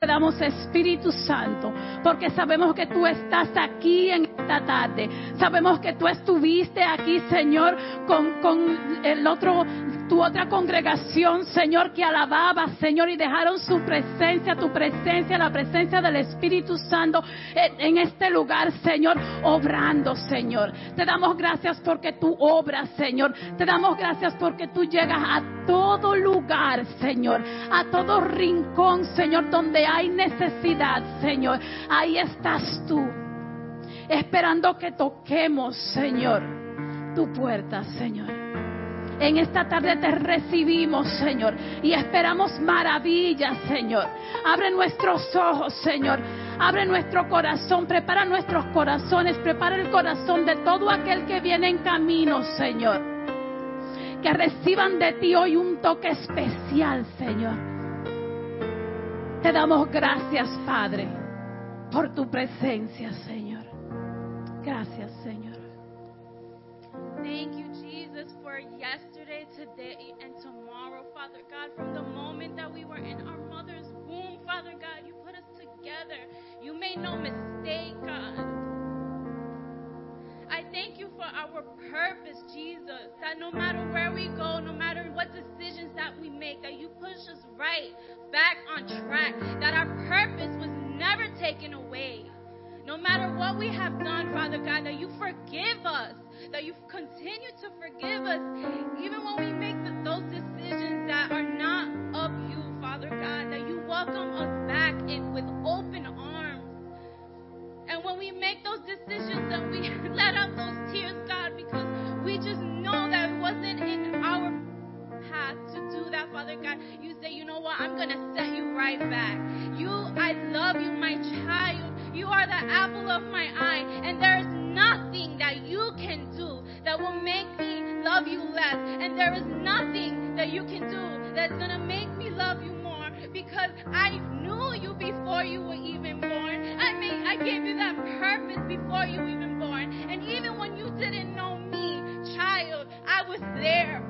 Te damos Espíritu Santo, porque sabemos que tú estás aquí en esta tarde. Sabemos que tú estuviste aquí, Señor, con, con el otro tu otra congregación, Señor, que alababa, Señor, y dejaron su presencia, tu presencia, la presencia del Espíritu Santo en este lugar, Señor, obrando, Señor. Te damos gracias porque tú obras, Señor. Te damos gracias porque tú llegas a todo lugar, Señor, a todo rincón, Señor, donde hay necesidad, Señor. Ahí estás tú, esperando que toquemos, Señor, tu puerta, Señor. En esta tarde te recibimos, Señor, y esperamos maravillas, Señor. Abre nuestros ojos, Señor. Abre nuestro corazón, prepara nuestros corazones, prepara el corazón de todo aquel que viene en camino, Señor. Que reciban de ti hoy un toque especial, Señor. Te damos gracias, Padre, por tu presencia, Señor. Gracias, Señor. Thank you, Jesus, for yesterday, today, and tomorrow, Father God. From the moment that we were in our mother's womb, Father God, you put us together. You made no mistake, God. I thank you for our purpose, Jesus. That no matter where we go, no matter what decisions that we make, that you push us right back on track. That our purpose was never taken away. No matter what we have done, Father God, that you forgive us, that you continue to forgive us, even when we make the, those decisions that are not of you, Father God, that you welcome us back in with open arms. And when we make those decisions and we let out those tears, God, because we just know that it wasn't in our path to do that, Father God, you say, you know what, I'm going to set you right back. You, I love you, my child. You are the apple of my eye, that will make me love you less. And there is nothing that you can do that's going to make me love you more because I knew you before you were even born. I mean, I gave you that purpose before you were even born. And even when you didn't know me, child, I was there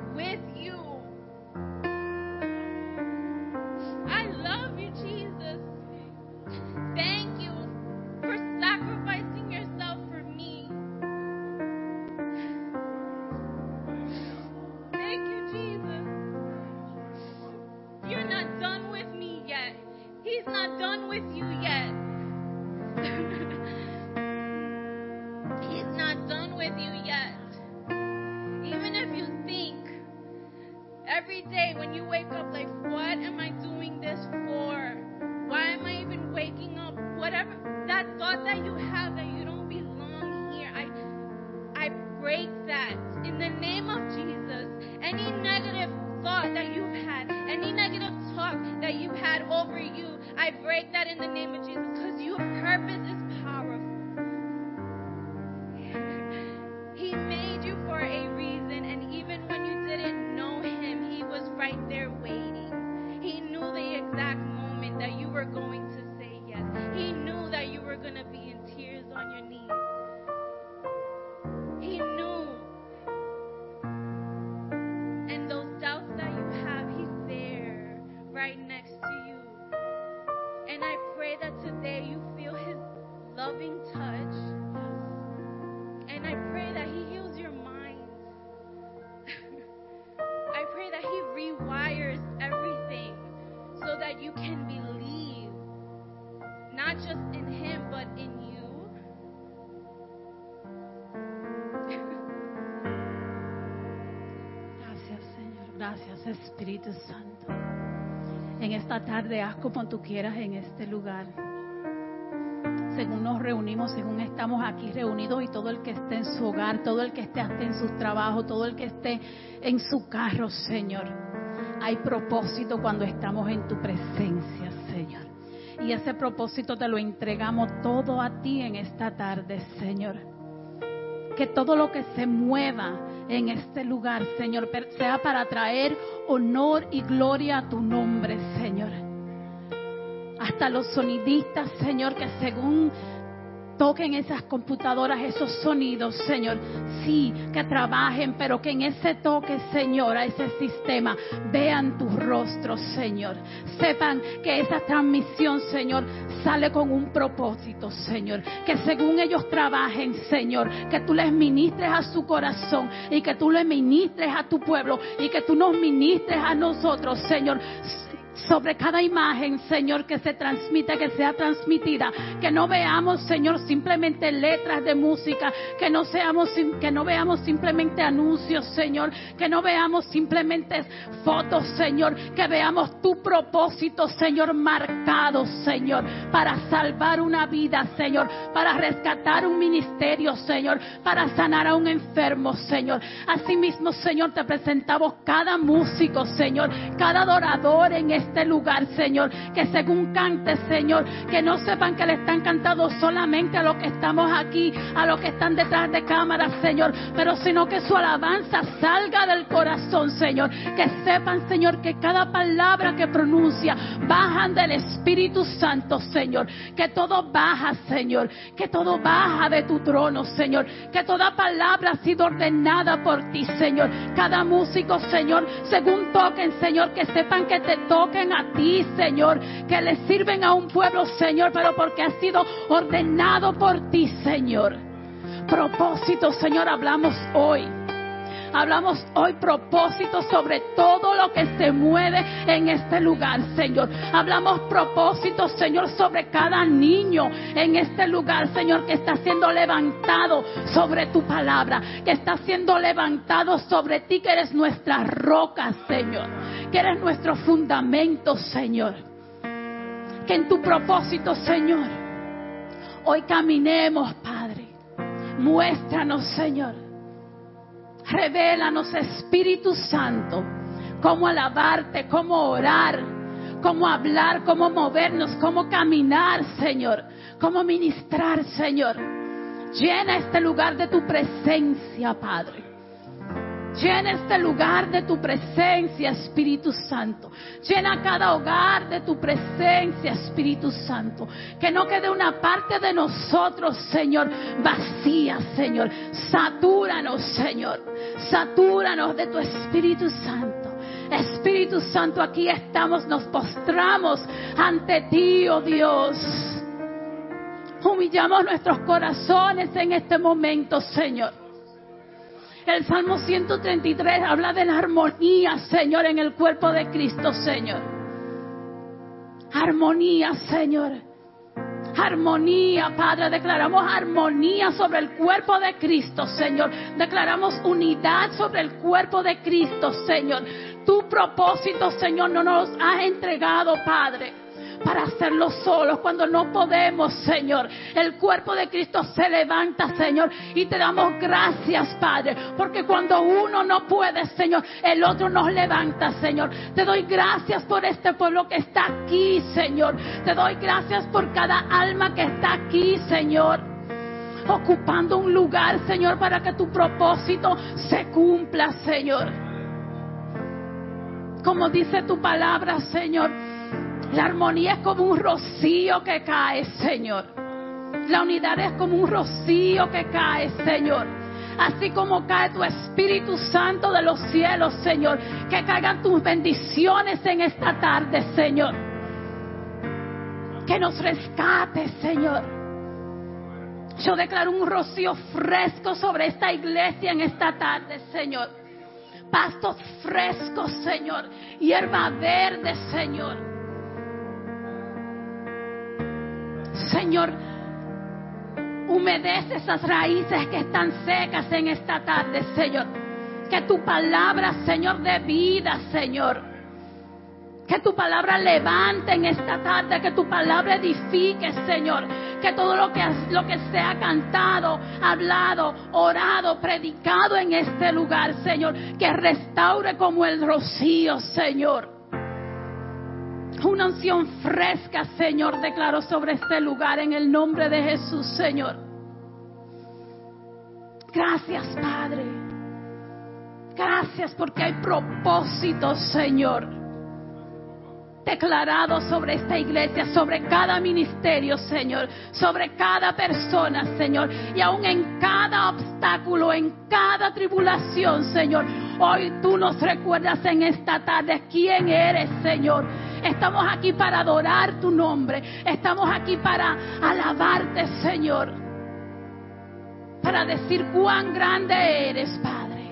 Espíritu Santo. En esta tarde, haz como tú quieras en este lugar. Según nos reunimos, según estamos aquí reunidos y todo el que esté en su hogar, todo el que esté hasta en sus trabajos, todo el que esté en su carro, Señor. Hay propósito cuando estamos en tu presencia, Señor. Y ese propósito te lo entregamos todo a ti en esta tarde, Señor. Que todo lo que se mueva en este lugar, Señor, sea para traer honor y gloria a tu nombre, Señor. Hasta los sonidistas, Señor, que según toquen esas computadoras, esos sonidos, Señor. Sí, que trabajen, pero que en ese toque, Señor, a ese sistema, vean tus rostros, Señor. Sepan que esa transmisión, Señor, sale con un propósito, Señor. Que según ellos trabajen, Señor, que tú les ministres a su corazón y que tú les ministres a tu pueblo y que tú nos ministres a nosotros, Señor sobre cada imagen, Señor, que se transmite, que sea transmitida. Que no veamos, Señor, simplemente letras de música, que no seamos, que no veamos simplemente anuncios, Señor, que no veamos simplemente fotos, Señor, que veamos tu propósito, Señor, marcado, Señor, para salvar una vida, Señor, para rescatar un ministerio, Señor, para sanar a un enfermo, Señor. Asimismo, Señor, te presentamos cada músico, Señor, cada adorador en este este lugar, Señor. Que según cante, Señor, que no sepan que le están cantando solamente a los que estamos aquí, a los que están detrás de cámaras, Señor, pero sino que su alabanza salga del corazón, Señor. Que sepan, Señor, que cada palabra que pronuncia bajan del Espíritu Santo, Señor. Que todo baja, Señor. Que todo baja de tu trono, Señor. Que toda palabra ha sido ordenada por ti, Señor. Cada músico, Señor, según toquen, Señor, que sepan que te toquen a ti, Señor, que le sirven a un pueblo, Señor, pero porque ha sido ordenado por ti, Señor. Propósito, Señor, hablamos hoy. Hablamos hoy propósito sobre todo lo que se mueve en este lugar, Señor. Hablamos propósito, Señor, sobre cada niño en este lugar, Señor, que está siendo levantado sobre tu palabra, que está siendo levantado sobre ti, que eres nuestra roca, Señor, que eres nuestro fundamento, Señor. Que en tu propósito, Señor, hoy caminemos, Padre. Muéstranos, Señor Revélanos, Espíritu Santo, cómo alabarte, cómo orar, cómo hablar, cómo movernos, cómo caminar, Señor, cómo ministrar, Señor. Llena este lugar de tu presencia, Padre. Llena este lugar de tu presencia, Espíritu Santo. Llena cada hogar de tu presencia, Espíritu Santo. Que no quede una parte de nosotros, Señor, vacía, Señor. Satúranos, Señor. Satúranos de tu Espíritu Santo. Espíritu Santo, aquí estamos, nos postramos ante ti, oh Dios. Humillamos nuestros corazones en este momento, Señor. El Salmo 133 habla de la armonía, Señor, en el cuerpo de Cristo, Señor. Armonía, Señor. Armonía, Padre. Declaramos armonía sobre el cuerpo de Cristo, Señor. Declaramos unidad sobre el cuerpo de Cristo, Señor. Tu propósito, Señor, no nos has entregado, Padre para hacerlo solos cuando no podemos, Señor. El cuerpo de Cristo se levanta, Señor, y te damos gracias, Padre, porque cuando uno no puede, Señor, el otro nos levanta, Señor. Te doy gracias por este pueblo que está aquí, Señor. Te doy gracias por cada alma que está aquí, Señor ocupando un lugar, Señor, para que tu propósito se cumpla, Señor. Como dice tu palabra, Señor, la armonía es como un rocío que cae, Señor. La unidad es como un rocío que cae, Señor. Así como cae tu Espíritu Santo de los cielos, Señor. Que caigan tus bendiciones en esta tarde, Señor. Que nos rescate, Señor. Yo declaro un rocío fresco sobre esta iglesia en esta tarde, Señor. Pastos frescos, Señor. Hierba verde, Señor Señor, humedece esas raíces que están secas en esta tarde, Señor. Que tu palabra, Señor, de vida, Señor. Que tu palabra levante en esta tarde, que tu palabra edifique, Señor. Que todo lo que, lo que sea cantado, hablado, orado, predicado en este lugar, Señor, que restaure como el rocío, Señor. Una unción fresca, Señor, declaro sobre este lugar en el nombre de Jesús, Señor. Gracias, Padre. Gracias porque hay propósitos, Señor. declarado sobre esta iglesia, sobre cada ministerio, Señor, sobre cada persona, Señor, y aún en cada obstáculo, en cada tribulación, Señor. Hoy tú nos recuerdas en esta tarde quién eres, Señor. Estamos aquí para adorar tu nombre. Estamos aquí para alabarte, Señor. Para decir cuán grande eres, Padre.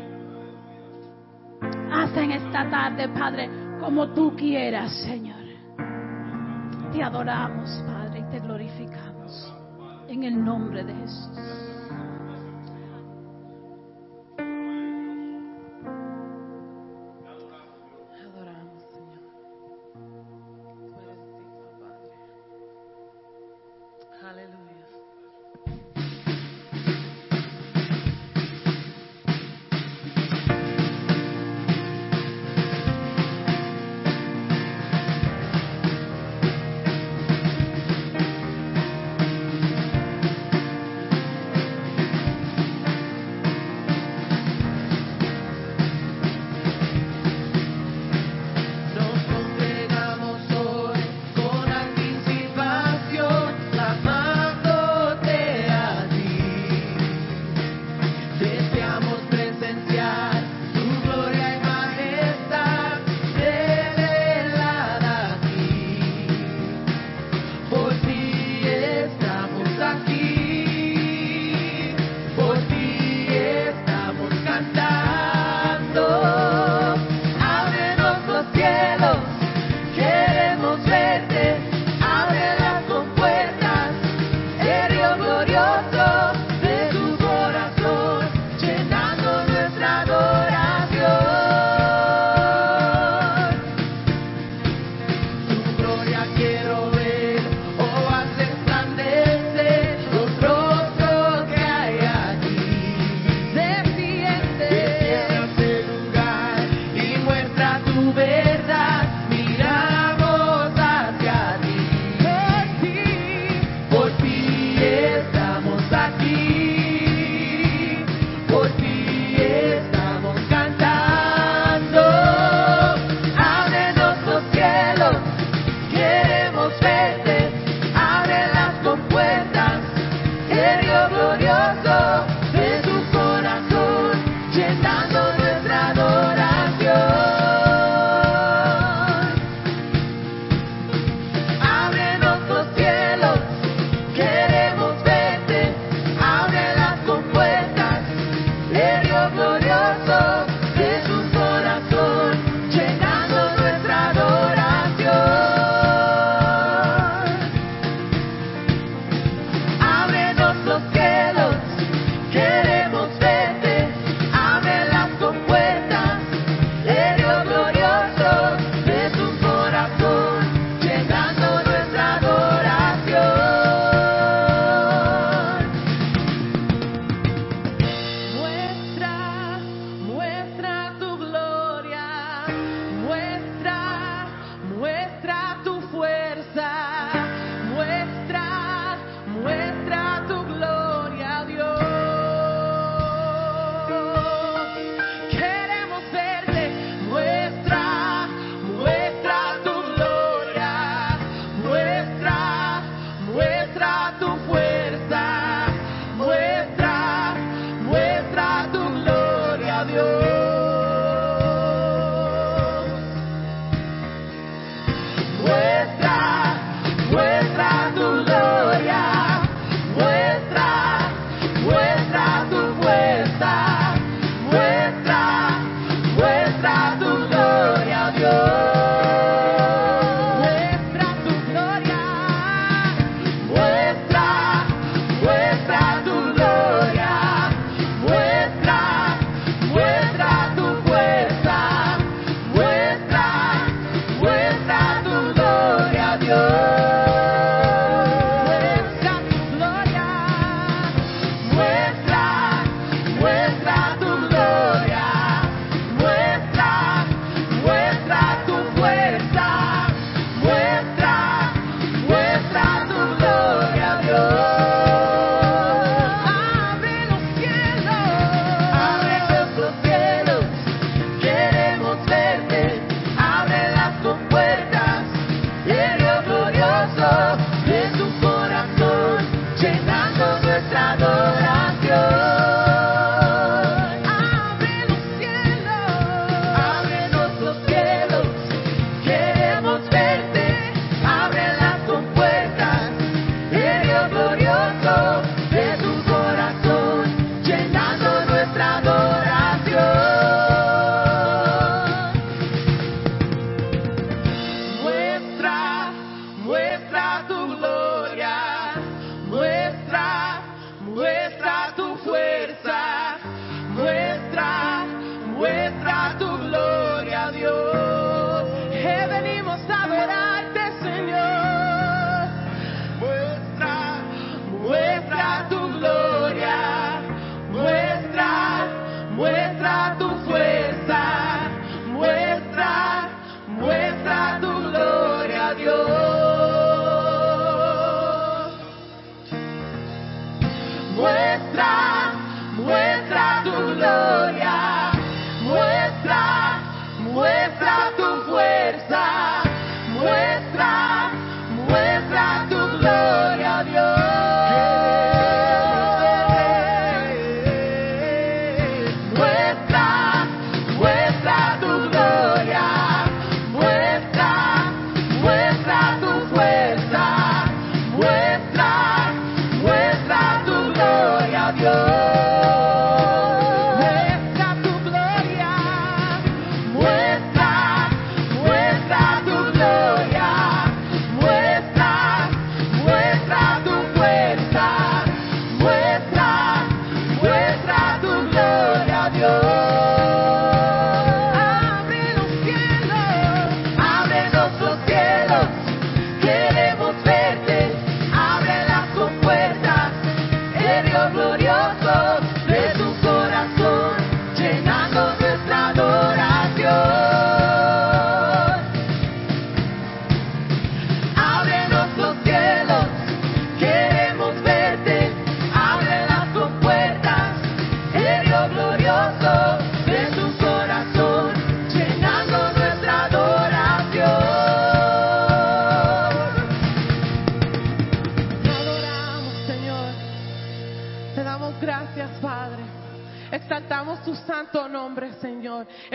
Haz en esta tarde, Padre, como tú quieras, Señor. Te adoramos, Padre, y te glorificamos. En el nombre de Jesús.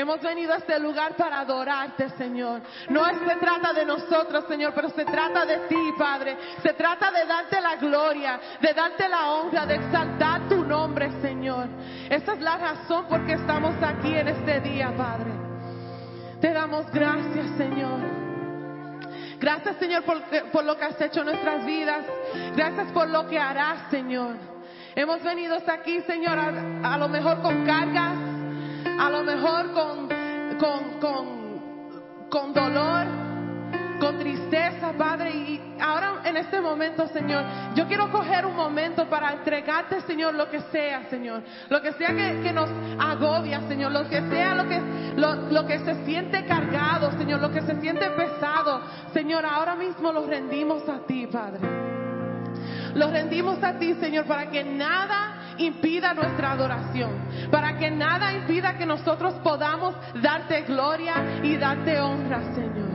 Hemos venido a este lugar para adorarte, Señor. No se trata de nosotros, Señor, pero se trata de ti, Padre. Se trata de darte la gloria, de darte la honra, de exaltar tu nombre, Señor. Esa es la razón por qué estamos aquí en este día, Padre. Te damos gracias, Señor. Gracias, Señor, por, lo que has hecho en nuestras vidas. Gracias por lo que harás, Señor. Hemos venido hasta aquí, Señor, a lo mejor con cargas, a lo mejor con, con, con, con dolor, con tristeza, Padre. Y ahora en este momento, Señor, yo quiero coger un momento para entregarte, Señor, lo que sea, Señor. Lo que sea que, que nos agobia, Señor. Lo que sea lo que, lo, lo que se siente cargado, Señor. Lo que se siente pesado. Señor, ahora mismo lo rendimos a ti, Padre. Lo rendimos a ti, Señor, para que nada impida nuestra adoración, para que nada impida que nosotros podamos darte gloria y darte honra, Señor.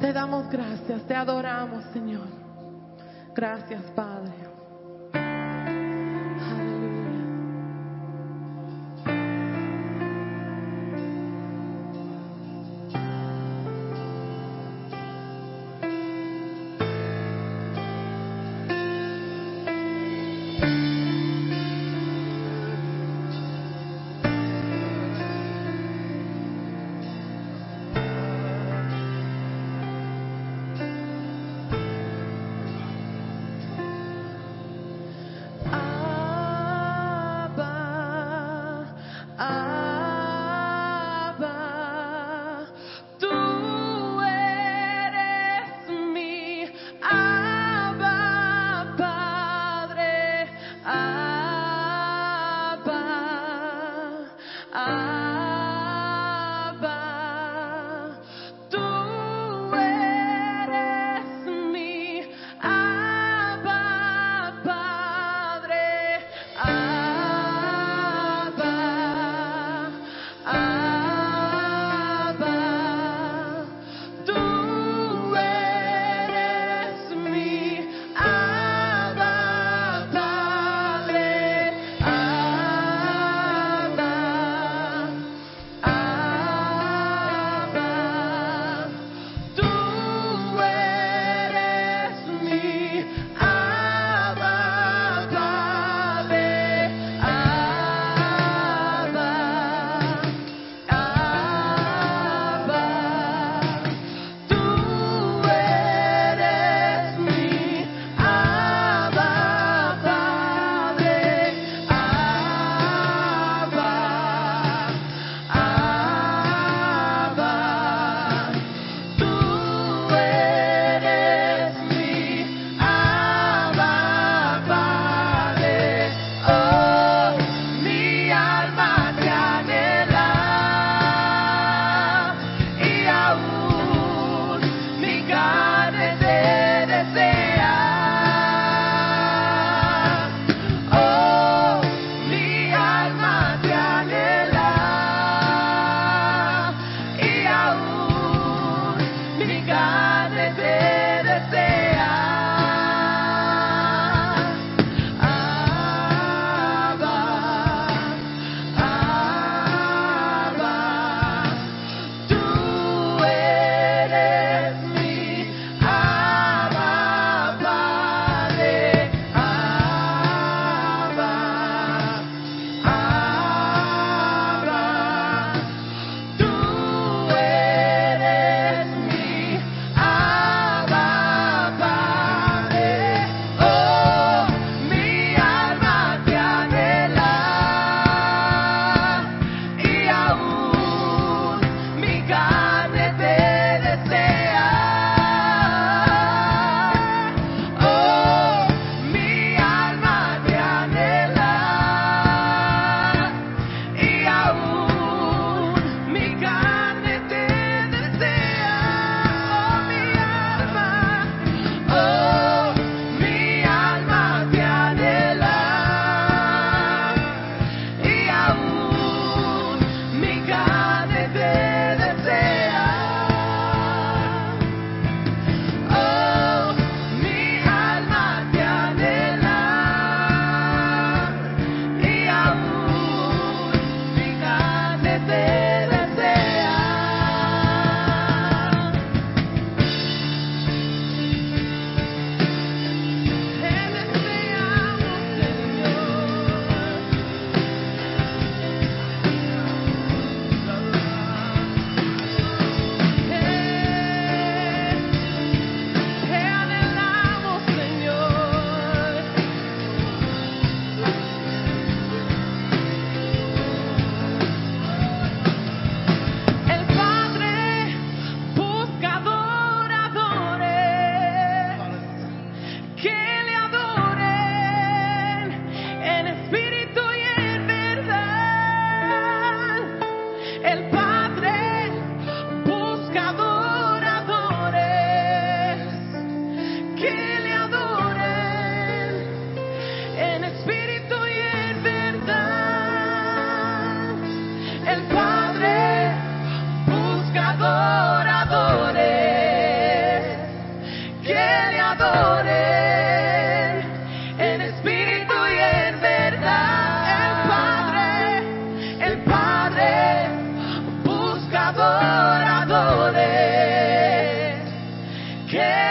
Te damos gracias, te adoramos, Señor. Gracias, Padre.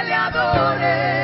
le adore.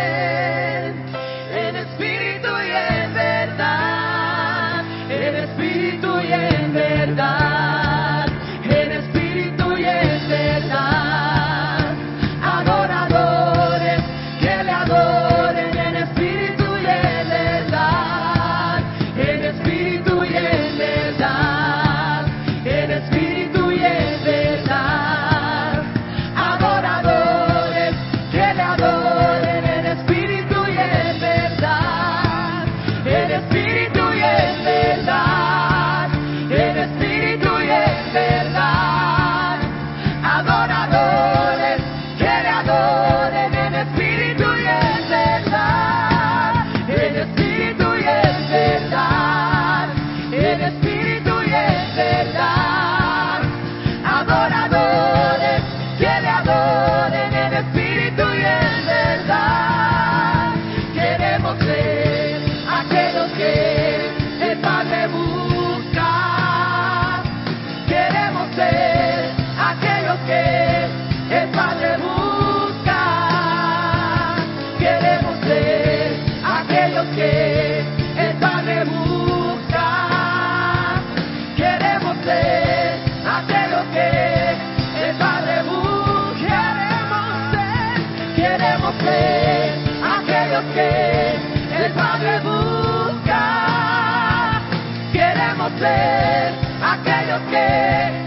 ser aquellos que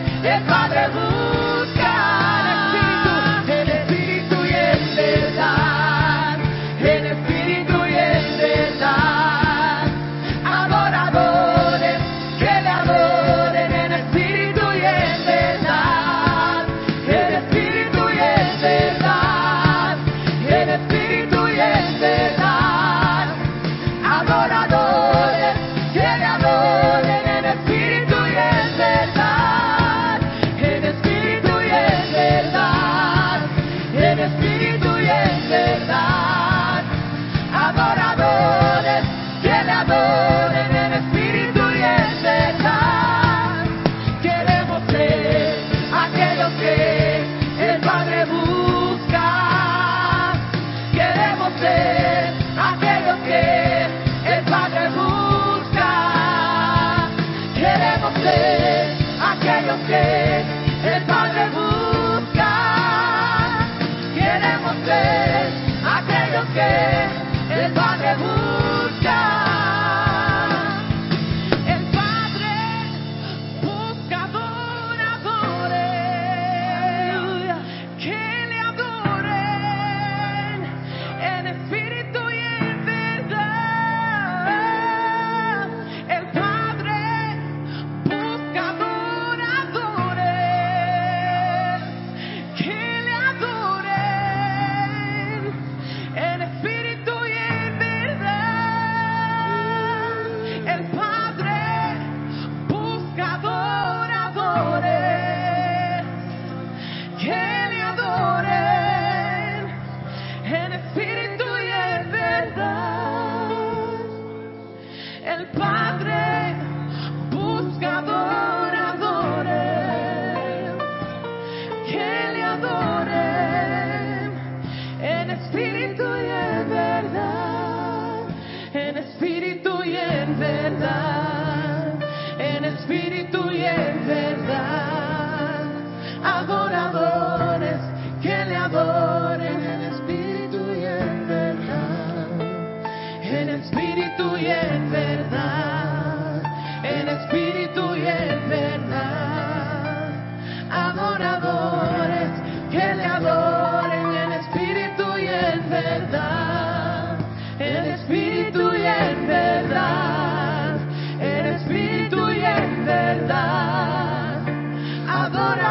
En espíritu y en verdad, en espíritu y en verdad.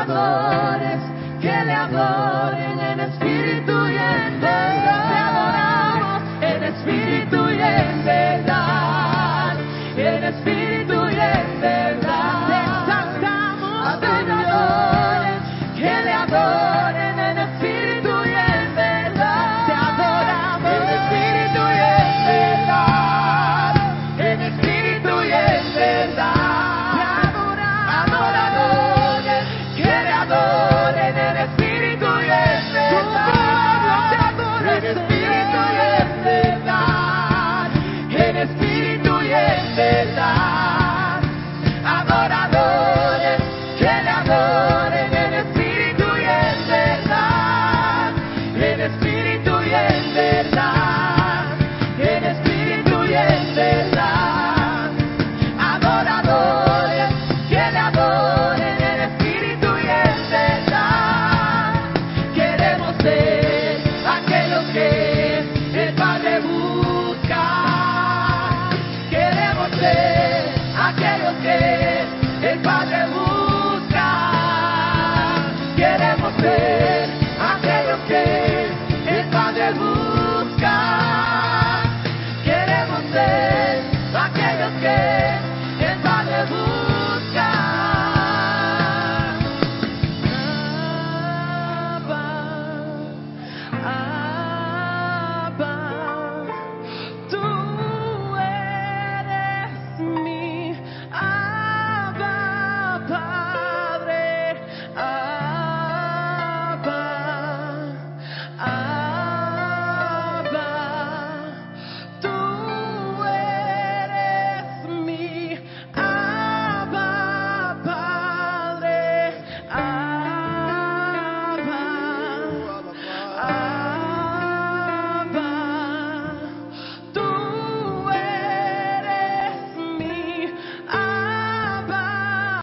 que le adoren en espíritu y en verdad.